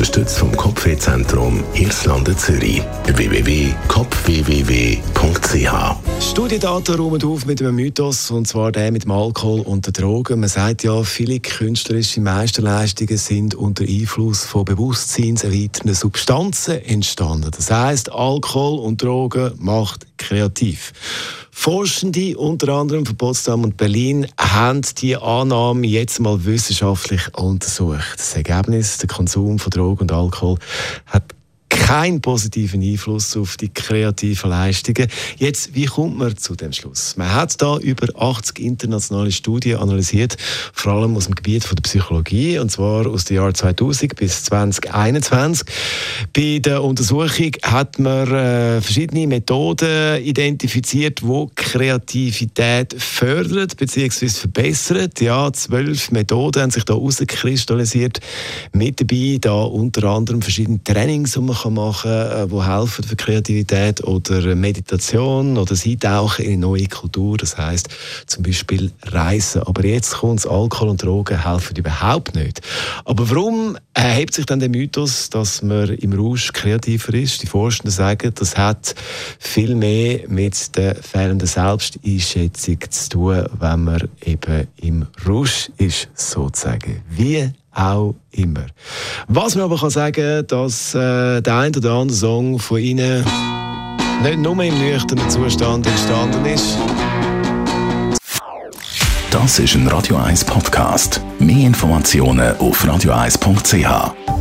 Unterstützt vom Kopfwehzentrum Irlande Zürich. www.kopfwww.ch Studiendaten räumen auf mit einem Mythos, und zwar der mit dem Alkohol und den Drogen. Man sagt ja, viele künstlerische Meisterleistungen sind unter Einfluss von bewusstseinserweiternden Substanzen entstanden. Das heißt, Alkohol und Drogen macht kreativ. Forschende, unter anderem von Potsdam und Berlin, haben die Annahme jetzt mal wissenschaftlich untersucht. Das Ergebnis, der Konsum von Drogen und Alkohol, hat keinen positiven Einfluss auf die kreativen Leistungen. Jetzt, wie kommt man zu dem Schluss? Man hat da über 80 internationale Studien analysiert, vor allem aus dem Gebiet von der Psychologie, und zwar aus dem Jahr 2000 bis 2021. Bei der Untersuchung hat man äh, verschiedene Methoden identifiziert, die Kreativität fördert bzw. verbessert. Ja, zwölf Methoden haben sich da herauskristallisiert. Mit dabei da unter anderem verschiedene Trainings, die man kann machen kann, die helfen für Kreativität oder Meditation oder sie tauchen in eine neue Kultur. Das heißt zum Beispiel Reisen. Aber jetzt kommt Alkohol und Drogen helfen überhaupt nicht. Aber warum erhebt sich dann der Mythos, dass man im Rausch kreativer ist? Die Forschenden sagen, das hat viel mehr mit der fehlenden Selbsteinschätzung zu tun, wenn man eben im Rausch ist, sozusagen. Wie auch immer. Was man aber kann sagen, dass äh, der ein oder andere Song von ihnen nicht nur im nüchternen Zustand entstanden ist. Das ist ein Radio 1 Podcast. Mehr Informationen auf radio1.ch.